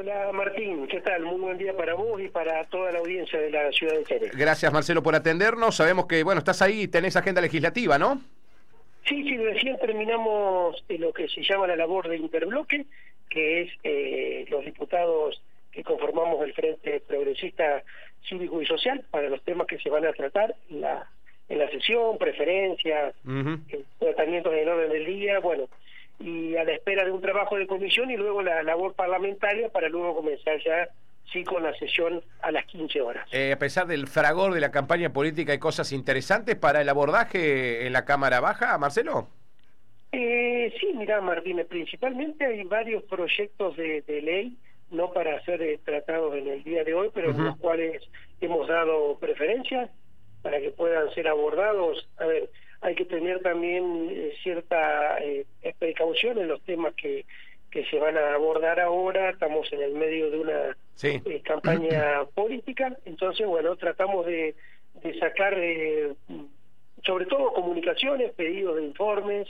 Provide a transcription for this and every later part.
Hola Martín, ¿qué tal? Muy buen día para vos y para toda la audiencia de la ciudad de Chile. Gracias Marcelo por atendernos. Sabemos que, bueno, estás ahí y tenés agenda legislativa, ¿no? Sí, sí, recién terminamos lo que se llama la labor de interbloque, que es eh, los diputados que conformamos el Frente Progresista Cívico y Social para los temas que se van a tratar en la, en la sesión, preferencias, eh, tratamientos en orden del día, bueno, y a la espera de un trabajo de comisión y luego la labor parlamentaria para luego comenzar ya sí con la sesión a las 15 horas. Eh, a pesar del fragor de la campaña política, ¿hay cosas interesantes para el abordaje en la Cámara Baja, Marcelo? Eh, sí, mira, Martínez, principalmente hay varios proyectos de, ley, no para ser eh, tratados en el día de hoy, pero en los cuales hemos dado preferencia para que puedan ser abordados. A ver, hay que tener también eh, cierta eh, precaución en los temas que, que se van a abordar ahora. Estamos en el medio de una eh, campaña política, entonces, bueno, tratamos de, de sacar, sobre todo, comunicaciones, pedidos de informes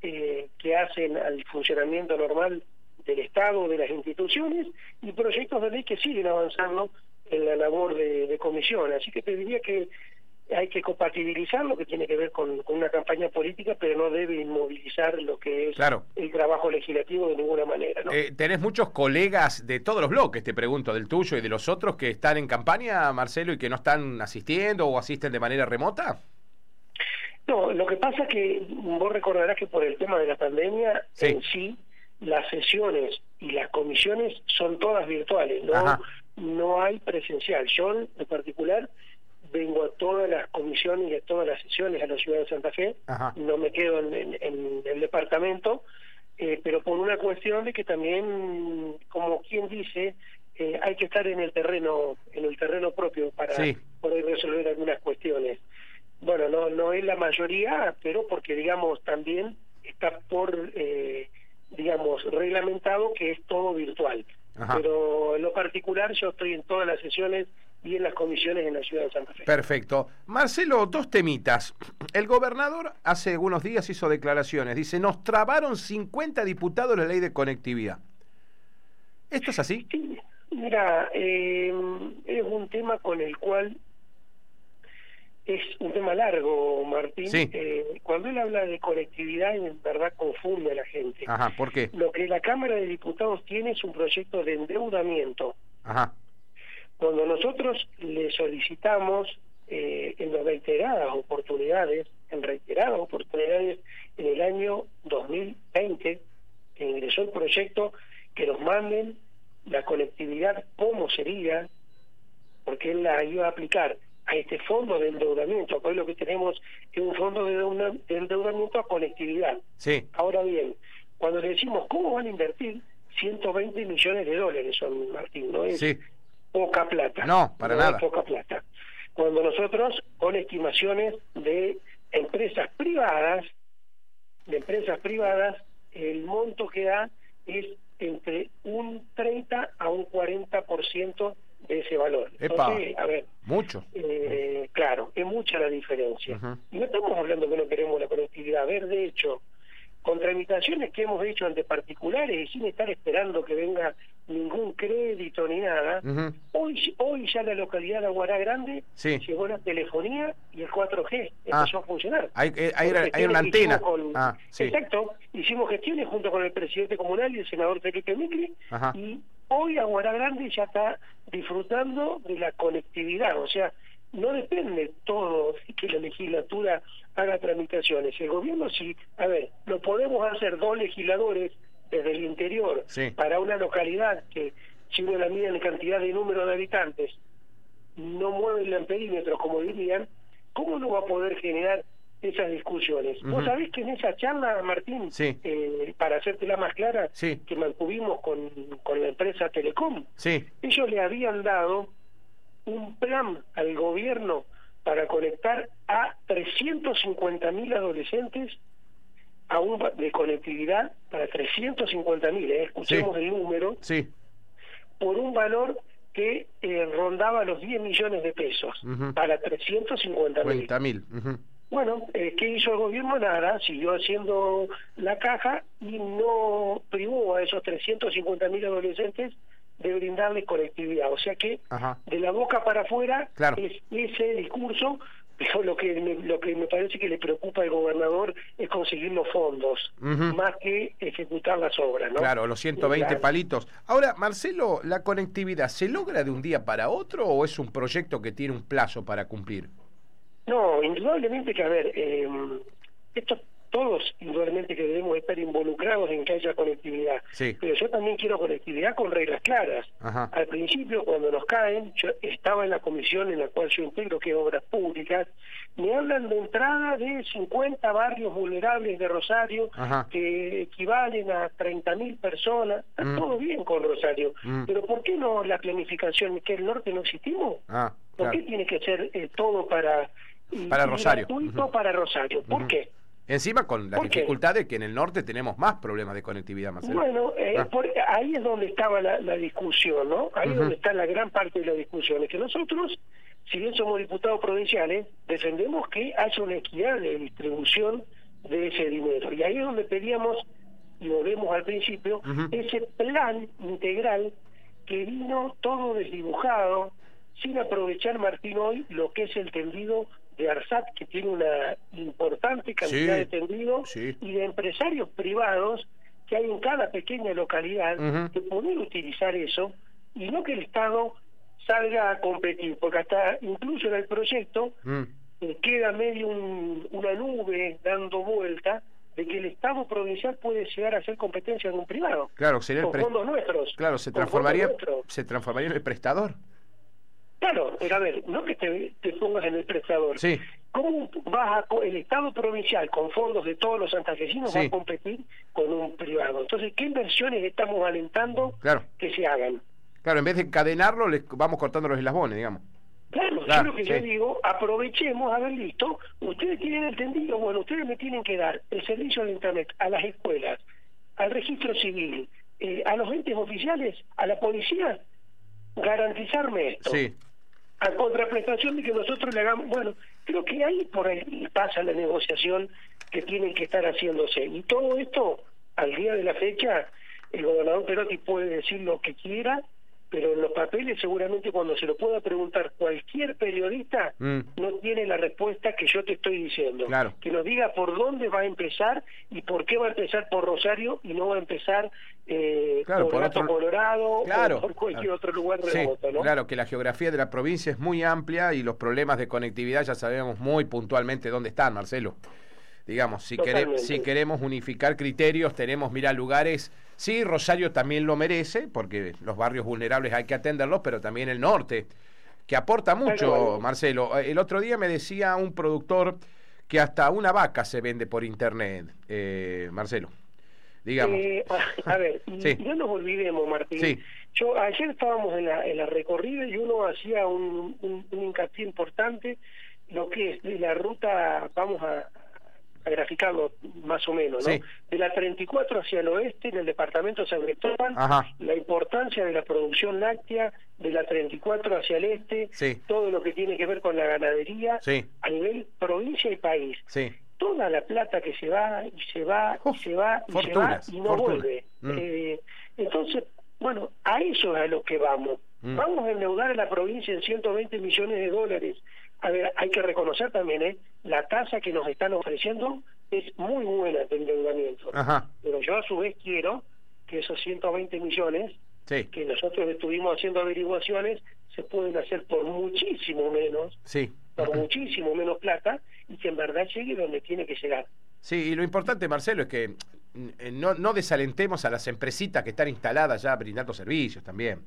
que hacen al funcionamiento normal del Estado, de las instituciones, y proyectos de ley que siguen avanzando en la labor de, de comisión. Así que te diría que hay que compatibilizar lo que tiene que ver con, una campaña política, pero no debe inmovilizar lo que es el trabajo legislativo de ninguna manera. ¿no? Eh, ¿Tenés muchos colegas de todos los bloques, te pregunto, del tuyo y de los otros, que están en campaña, Marcelo, y que no están asistiendo o asisten de manera remota? No, lo que pasa es que vos recordarás que por el tema de la pandemia en sí, las sesiones y las comisiones son todas virtuales, no, no hay presencial. Yo, en particular, vengo a todas las comisiones y a todas las sesiones a la ciudad de Santa Fe, no me quedo en, el departamento, eh, pero por una cuestión de que también, como quien dice, eh, hay que estar en el terreno, en el terreno propio para poder resolver algunas cuestiones. Bueno, no, no es la mayoría, pero porque digamos también está por, eh, digamos, reglamentado que es todo virtual. Pero en lo particular yo estoy en todas las sesiones y en las comisiones en la ciudad de Santa Fe. Perfecto. Marcelo, dos temitas. El gobernador hace algunos días hizo declaraciones. Dice, nos trabaron 50 diputados la ley de conectividad. ¿Esto es así? mira, eh, es un tema con el cual es un tema largo, Martín. Eh, cuando él habla de conectividad, en verdad confunde a la gente. Ajá, ¿por qué? Lo que la Cámara de Diputados tiene es un proyecto de endeudamiento. Ajá cuando nosotros le solicitamos eh, en reiteradas oportunidades, en reiteradas oportunidades en el año 2020, que ingresó el proyecto, que nos manden la conectividad cómo sería, porque él la iba a aplicar a este fondo de endeudamiento. Hoy lo que tenemos es un fondo de endeudamiento a conectividad. Sí. Ahora bien, cuando le decimos cómo van a invertir 120 millones de dólares, son Martín, ¿no es? Sí poca plata. No, para nada. poca plata. Cuando nosotros, con estimaciones de empresas privadas, de empresas privadas, el monto que da es entre un 30 a un 40% de ese valor. Entonces, a ver, mucho. Eh, claro, es mucha la diferencia. Y no estamos hablando que no queremos la conectividad. A ver, de hecho, con tramitaciones que hemos hecho ante particulares y sin estar esperando que venga ningún crédito ni nada, hoy hoy ya la localidad de Aguará Grande llegó la telefonía y el 4G empezó ah. a funcionar. Hay, eh, hay, una antena. Ah, exacto, hicimos gestiones junto con el presidente comunal y el senador Felipe Micli y hoy Aguará Grande ya está disfrutando de la conectividad, o sea, no depende todo que la legislatura haga tramitaciones. El gobierno sí, a ver, lo podemos hacer dos legisladores desde el interior para una localidad que, si uno la mide en cantidad de número de habitantes, no mueve el perímetro, como dirían, ¿cómo no va a poder generar esas discusiones? Vos sabés que en esa charla, Martín, eh, para hacértela más clara, que mantuvimos con, con la empresa Telecom, ellos le habían dado un plan al gobierno para conectar a 350 mil adolescentes a un de conectividad para 350 mil, ¿eh? escuchemos el número, sí. por un valor que eh, rondaba los 10 millones de pesos para 350 mil. Bueno, eh, ¿qué hizo el gobierno? Nada, siguió haciendo la caja y no privó a esos 350 mil adolescentes de brindarle conectividad. O sea que de la boca para afuera es ese discurso pero lo que me, lo que me parece que le preocupa al gobernador es conseguir los fondos más que ejecutar las obras ¿no? claro los 120 palitos. Ahora Marcelo la conectividad se logra de un día para otro o es un proyecto que tiene un plazo para cumplir no indudablemente que a ver eh, esto todos indudablemente que debemos estar involucrados en que haya conectividad. Pero yo también quiero conectividad con reglas claras. Al principio, cuando nos caen, yo estaba en la comisión en la cual yo integro, que es Obras Públicas, me hablan de entrada de 50 barrios vulnerables de Rosario, que equivalen a 30.000 personas. Está mm. todo bien con Rosario. Mm. Pero ¿por qué no la planificación? ¿Que el norte no existimos? Ah, ¿Por qué tiene que ser eh, todo para... Para Rosario. para Rosario. ¿Por qué? Encima con la dificultad de que en el norte tenemos más problemas de conectividad, Marcelo. Bueno, eh, ah. ahí es donde estaba la, discusión, ¿no? Ahí es donde está la gran parte de la discusión. Es que nosotros, si bien somos diputados provinciales, defendemos que haya una equidad de distribución de ese dinero. Y ahí es donde pedíamos, y lo vemos al principio, ese plan integral que vino todo desdibujado, sin aprovechar, Martín, hoy lo que es el tendido de ARSAT, que tiene una importante cantidad de tendido, y de empresarios privados que hay en cada pequeña localidad, que poder utilizar eso, y no que el Estado salga a competir, porque hasta incluso en el proyecto mm. eh, queda medio una nube dando vuelta de que el Estado provincial puede llegar a ser competencia de un privado. Claro, sería con fondos nuestros. Claro, se transformaría, se transformaría en el prestador. Claro, pero a ver, no que te, pongas en el prestador. Sí. ¿Cómo vas a, el Estado provincial con fondos de todos los santafesinos va a competir con un privado? Entonces, ¿qué inversiones estamos alentando que se hagan? Claro, en vez de encadenarlo, les vamos cortando los eslabones, digamos. Claro, yo lo que yo digo, aprovechemos, a ver, listo, ustedes tienen entendido, bueno, ustedes me tienen que dar el servicio de Internet a las escuelas, al registro civil, eh, a los entes oficiales, a la policía, garantizarme esto. Sí a contraprestación de que nosotros le hagamos, bueno, creo que ahí por ahí pasa la negociación que tienen que estar haciéndose. Y todo esto, al día de la fecha, el gobernador Perotti puede decir lo que quiera, pero en los papeles seguramente cuando se lo pueda preguntar cualquier periodista mm. no tiene la respuesta que yo te estoy diciendo. Que nos diga por dónde va a empezar y por qué va a empezar por Rosario y no va a empezar eh, por, otro... Colorado o por cualquier otro lugar remoto. Claro, que la geografía de la provincia es muy amplia y los problemas de conectividad ya sabemos muy puntualmente dónde están, Marcelo. Digamos, si, queremos, si queremos unificar criterios, tenemos, mira, lugares Sí, Rosario también lo merece, porque los barrios vulnerables hay que atenderlos, pero también el norte, que aporta mucho, Marcelo. El otro día me decía un productor que hasta una vaca se vende por internet, eh, Marcelo. Digamos. Eh, a, ver, no nos olvidemos, Martín. Yo ayer estábamos en la, en la recorrida y uno hacía un, un, un hincapié importante, lo que es de la ruta, vamos a, a graficarlo más o menos, ¿no? De la 34 hacia el oeste, en el departamento de San Cristóbal, la importancia de la producción láctea, de la 34 hacia el este, todo lo que tiene que ver con la ganadería, a nivel provincia y país. Toda la plata que se va, y se va, y se va, y se va, y no vuelve. Mm. Eh, entonces, bueno, a eso es a lo que vamos. Mm. Vamos a endeudar a la provincia en 120 millones de dólares a ver, hay que reconocer también, ¿eh? La tasa que nos están ofreciendo es muy buena de endeudamiento. Pero yo a su vez quiero que esos 120 millones que nosotros estuvimos haciendo averiguaciones se pueden hacer por muchísimo menos, sí. por muchísimo menos plata y que en verdad llegue donde tiene que llegar. Sí, y lo importante, Marcelo, es que eh, no, no desalentemos a las empresitas que están instaladas ya brindando servicios también.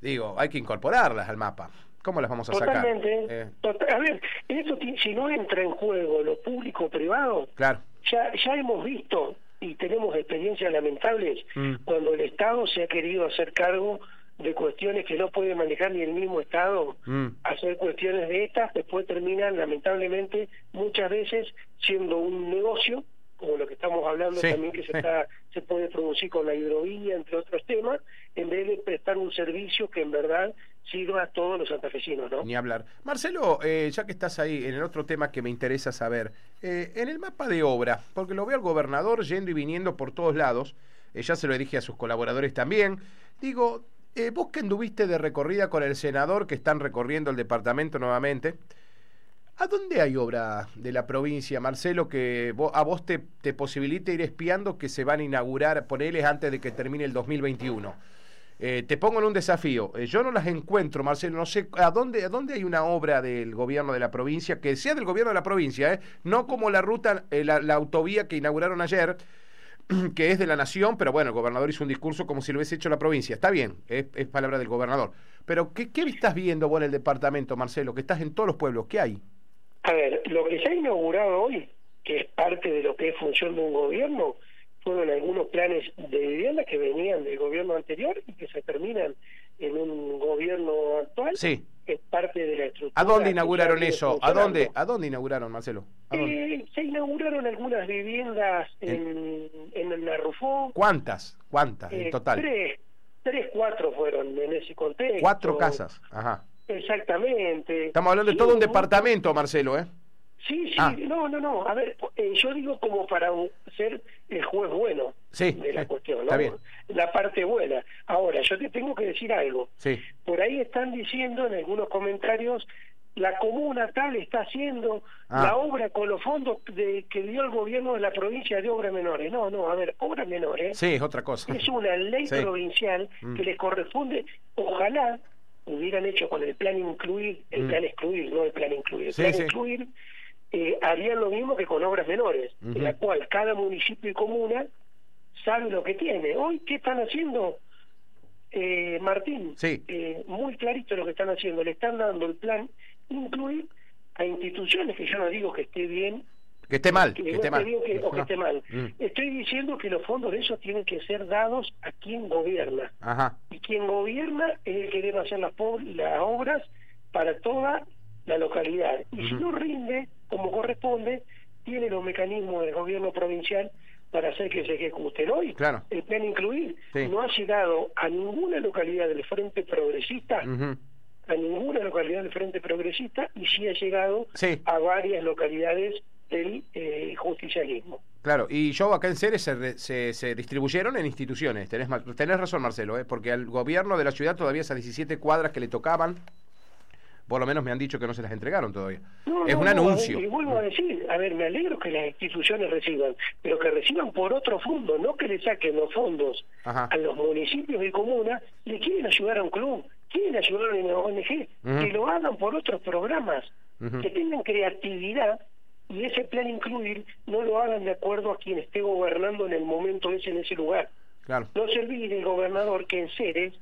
Digo, hay que incorporarlas al mapa. ¿Cómo las vamos a sacar? Totalmente. Eh. a ver, eso, si no entra en juego lo público-privado, claro. ya, ya hemos visto y tenemos experiencias lamentables mm. cuando el Estado se ha querido hacer cargo de cuestiones que no puede manejar ni el mismo Estado, mm. hacer cuestiones de estas, después terminan lamentablemente muchas veces siendo un negocio como lo que estamos hablando también que se está se puede producir con la hidrovía entre otros temas en vez de prestar un servicio que en verdad sirva a todos los santafesinos no ni hablar Marcelo eh, ya que estás ahí en el otro tema que me interesa saber eh, en el mapa de obra porque lo veo al gobernador yendo y viniendo por todos lados eh, ya se lo dije a sus colaboradores también digo Eh, vos que anduviste de recorrida con el senador que están recorriendo el departamento nuevamente, ¿a dónde hay obra de la provincia, Marcelo, que a vos te, te posibilite ir espiando que se van a inaugurar, poneles antes de que termine el 2021? Eh, te pongo en un desafío. Eh, yo no las encuentro, Marcelo. No sé a dónde, a dónde hay una obra del gobierno de la provincia que sea del gobierno de la provincia, ¿eh? no como la ruta, la, autovía que inauguraron ayer, que es de la nación, pero bueno, el gobernador hizo un discurso como si lo hubiese hecho la provincia. Está bien, es, palabra del gobernador. Pero ¿qué, ¿qué estás viendo vos en el departamento, Marcelo? Que estás en todos los pueblos. ¿Qué hay? A ver, lo que se ha inaugurado hoy, que es parte de lo que es función de un gobierno, fueron algunos planes de vivienda que venían del gobierno anterior y que se terminan en un gobierno actual. Sí. es parte de la estructura. ¿A dónde inauguraron eso? ¿A dónde, ¿A dónde inauguraron, Marcelo? Eh, se inauguraron algunas viviendas en, en, la Rufó. ¿Cuántas? ¿Cuántas en eh, total? Tres, tres, cuatro fueron en ese contexto. Cuatro casas, ajá. Exactamente. Estamos hablando de todo un departamento, Marcelo, ¿eh? Sí, sí, ah. no, no, no. A ver, eh, yo digo como para ser el juez bueno de la cuestión, ¿no? La parte buena. Ahora, yo te tengo que decir algo. Sí. Por ahí están diciendo en algunos comentarios la comuna tal está haciendo ah. la obra con los fondos de, que dio el gobierno de la provincia de obras menores. No, no, a ver, obras menores. Sí, es otra cosa. Es una ley provincial mm. que les corresponde, ojalá hubieran hecho con el plan incluir, el mm. plan excluir, no el plan incluir, el plan incluir eh, harían lo mismo que con obras menores, en la cual cada municipio y comuna sabe lo que tiene. Hoy, ¿qué están haciendo? Eh, Martín, sí. eh, muy clarito lo que están haciendo, le están dando el plan incluir a instituciones que yo no digo que esté bien que esté mal, que, esté mal. o que esté mal. Mm. Estoy diciendo que los fondos de esos tienen que ser dados a quien gobierna. Ajá. Y quien gobierna es el que debe hacer las, las obras para toda la localidad. Y si no rinde como corresponde, tiene los mecanismos del gobierno provincial para hacer que se ejecuten. Hoy claro. el plan incluir no ha llegado a ninguna localidad del Frente Progresista, a ninguna localidad del Frente Progresista, y sí ha llegado a varias localidades del eh, justicialismo. Claro, y yo acá en Ceres se, se, distribuyeron en instituciones, tenés, tenés razón Marcelo, ¿eh? porque al gobierno de la ciudad todavía esas 17 cuadras que le tocaban por lo menos me han dicho que no se las entregaron todavía. es un anuncio. y vuelvo a decir, a ver, me alegro que las instituciones reciban, pero que reciban por otro fondo, no que le saquen los fondos a los municipios y comunas, le quieren ayudar a un club, quieren ayudar a una ONG, que lo hagan por otros programas, que tengan creatividad y ese plan incluir no lo hagan de acuerdo a quien esté gobernando en el momento ese en ese lugar. Claro. No se olvide el gobernador que en Ceres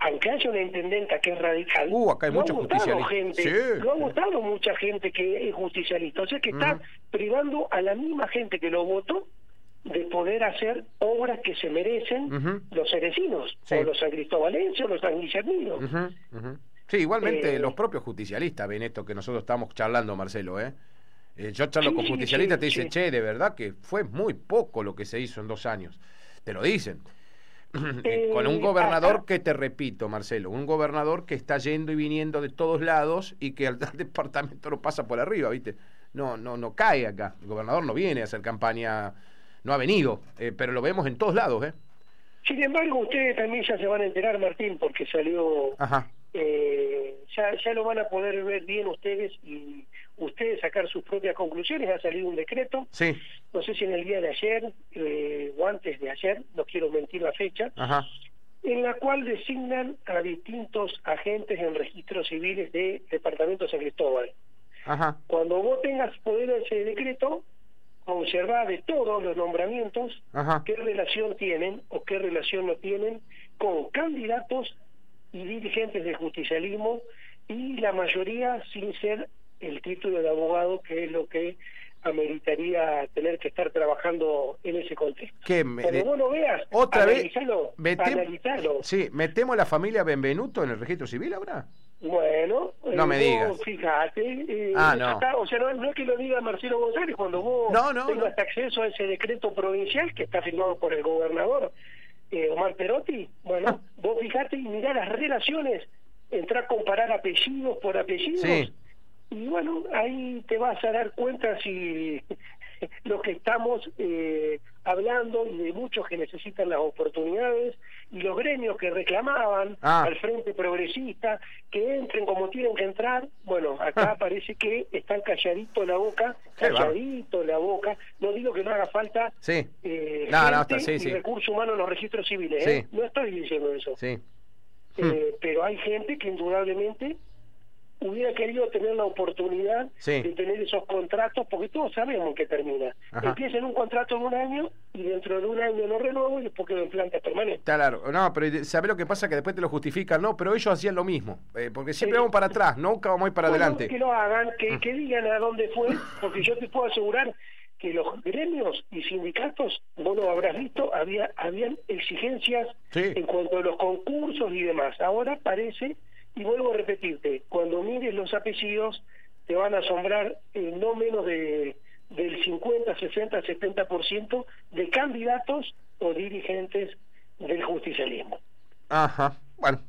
aunque haya una intendenta que es radical, uh, acá hay lo, ha votado gente, lo ha votado mucha gente que es justicialista. O sea que está privando a la misma gente que lo votó de poder hacer obras que se merecen los cerecinos, o los san cristobalenses, o los san guillerminos. Sí, igualmente eh, los propios justicialistas ven esto que nosotros estamos charlando, Marcelo, ¿eh? eh yo charlo con justicialistas, te dicen, che, de verdad que fue muy poco lo que se hizo en dos años. Te lo dicen. Eh, con un gobernador que te repito, Marcelo, un gobernador que está yendo y viniendo de todos lados y que al departamento no pasa por arriba, ¿viste? No, no, no cae acá. El gobernador no viene a hacer campaña, no ha venido, eh, pero lo vemos en todos lados, ¿eh? Sin embargo, ustedes también ya se van a enterar, Martín, porque salió Ajá eh, ya, ya lo van a poder ver bien ustedes y ustedes sacar sus propias conclusiones. Ha salido un decreto, sí. No sé si en el día de ayer eh, o antes de ayer, no quiero mentir la fecha, en la cual designan a distintos agentes en registros civiles de Departamento San Cristóbal. Ajá. Cuando vos tengas poder ese decreto, observar de todos los nombramientos qué relación tienen o qué relación no tienen con candidatos y dirigentes del justicialismo y la mayoría sin ser el título de abogado, que es lo que ameritaría tener que estar trabajando en ese contexto. ¿Qué, Cuando vos lo veas, otra vez, analizalo. Sí, metemos la familia Benvenuto en el registro civil ahora. Bueno, no me eh, digas. Fíjate, eh, ah, no. o sea, no, es que lo diga Marcelo González, cuando vos tengas acceso a ese decreto provincial que está firmado por el gobernador eh, Omar Perotti, bueno, ah. vos fijate y mirá las relaciones, entrar a comparar apellidos por apellidos, y bueno, ahí te vas a dar cuenta si los que estamos eh, hablando y de muchos que necesitan las oportunidades y los gremios que reclamaban ah. al Frente Progresista que entren como tienen que entrar, bueno, acá ah. parece que están calladito la boca, calladito la boca, no digo que no haga falta sí. eh, y recursos humanos en los registros civiles, ¿eh? no estoy diciendo eso. Sí. Eh, hmm. Pero hay gente que indudablemente hubiera querido tener la oportunidad de tener esos contratos, porque todos sabemos que termina. Empieza en un contrato de un año y dentro de un año no renuevo y después quedo en planta permanente. Claro, no, pero ¿sabes lo que pasa? Que después te lo justifican, no, pero ellos hacían lo mismo, eh, porque siempre vamos para atrás, nunca vamos a ir para adelante. Que lo hagan, que, mm. que digan a dónde fue, porque yo te puedo asegurar que los gremios y sindicatos, vos lo habrás visto, había habían exigencias en cuanto a los concursos y demás. Ahora parece y vuelvo a repetirte, cuando mires los apellidos, te van a asombrar eh, no menos de del 50, 60, 70% de candidatos o dirigentes del justicialismo. Ajá, bueno,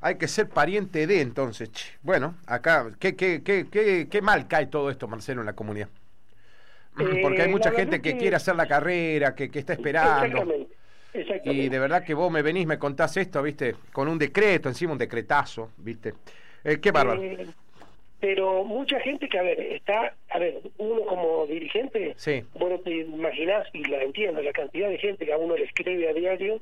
hay que ser pariente de entonces. Bueno, acá, ¿qué, qué, qué, qué, qué mal cae todo esto, Marcelo, en la comunidad? Porque hay eh, mucha gente que, quiere hacer la carrera, que, que está esperando. Exactamente. Y de verdad que vos me venís, me contás esto, ¿viste? Con un decreto, encima un decretazo, ¿viste? Eh, qué bárbaro. Eh, pero mucha gente que, a ver, está, a ver, uno como dirigente, sí. bueno, te imaginás, y la entiendo, la cantidad de gente que a uno le escribe a diario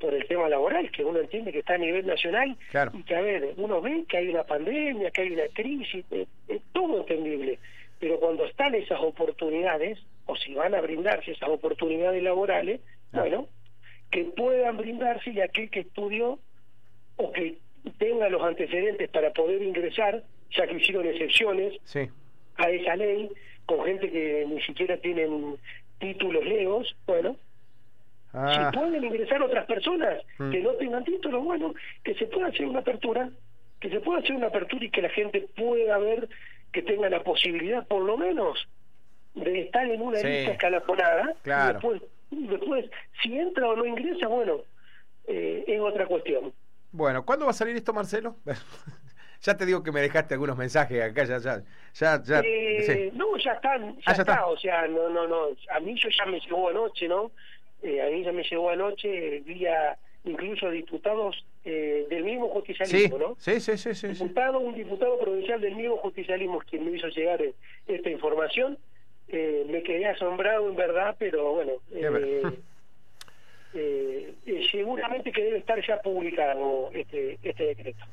por el tema laboral, que uno entiende que está a nivel nacional, y que, a ver, uno ve que hay una pandemia, que hay una crisis, es, todo entendible, pero cuando están esas oportunidades, o si van a brindarse esas oportunidades laborales, bueno, que puedan brindarse y aquel que estudió o que tenga los antecedentes para poder ingresar, ya que hicieron excepciones a esa ley, con gente que ni siquiera tienen títulos legos, bueno, ah. si pueden ingresar otras personas mm. que no tengan títulos, bueno, que se pueda hacer una apertura, que se pueda hacer una apertura y que la gente pueda ver que tenga la posibilidad, por lo menos, de estar en una lista escalafonada claro. después Después, si entra o no ingresa, bueno, eh, es otra cuestión. Bueno, ¿cuándo va a salir esto, Marcelo? ya te digo que me dejaste algunos mensajes acá, ya, ya, ya, ya eh, No, ya están, ya, ah, está. o sea, no, no, no, a mí yo ya me llegó anoche, ¿no? Eh, a mí ya me llegó anoche vía incluso diputados eh, del mismo justicialismo, ¿no? Sí, sí, sí, sí. Diputado, un diputado provincial del mismo justicialismo quien me hizo llegar esta información eh, me quedé asombrado en verdad, pero bueno, eh, eh, seguramente que debe estar ya publicado este, este decreto.